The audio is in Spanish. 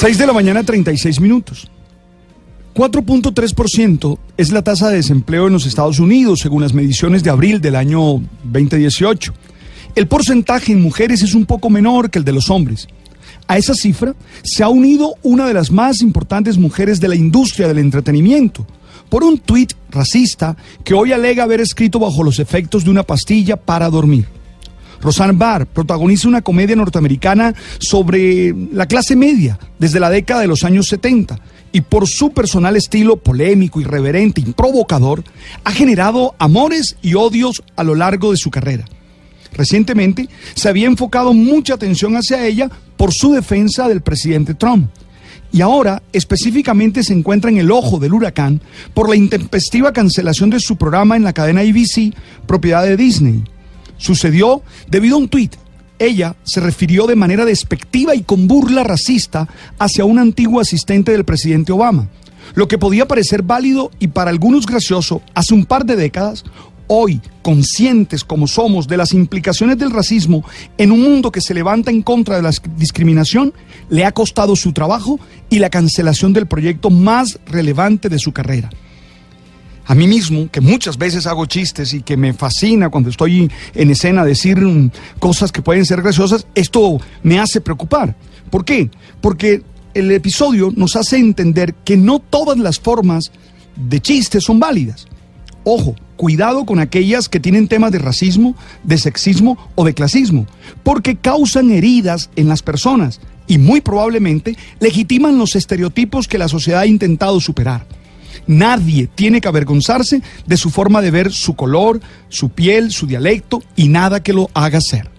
6 de la mañana, 36 minutos. 4.3% es la tasa de desempleo en los Estados Unidos, según las mediciones de abril del año 2018. El porcentaje en mujeres es un poco menor que el de los hombres. A esa cifra se ha unido una de las más importantes mujeres de la industria del entretenimiento, por un tuit racista que hoy alega haber escrito bajo los efectos de una pastilla para dormir. Roseanne Barr protagoniza una comedia norteamericana sobre la clase media desde la década de los años 70 y por su personal estilo polémico, irreverente y provocador, ha generado amores y odios a lo largo de su carrera. Recientemente se había enfocado mucha atención hacia ella por su defensa del presidente Trump. Y ahora específicamente se encuentra en el ojo del huracán por la intempestiva cancelación de su programa en la cadena ABC, propiedad de Disney. Sucedió debido a un tuit. Ella se refirió de manera despectiva y con burla racista hacia un antiguo asistente del presidente Obama. Lo que podía parecer válido y para algunos gracioso hace un par de décadas, hoy, conscientes como somos de las implicaciones del racismo en un mundo que se levanta en contra de la discriminación, le ha costado su trabajo y la cancelación del proyecto más relevante de su carrera a mí mismo, que muchas veces hago chistes y que me fascina cuando estoy en escena decir mm, cosas que pueden ser graciosas, esto me hace preocupar. ¿Por qué? Porque el episodio nos hace entender que no todas las formas de chistes son válidas. Ojo, cuidado con aquellas que tienen temas de racismo, de sexismo o de clasismo, porque causan heridas en las personas y muy probablemente legitiman los estereotipos que la sociedad ha intentado superar. Nadie tiene que avergonzarse de su forma de ver su color, su piel, su dialecto y nada que lo haga ser.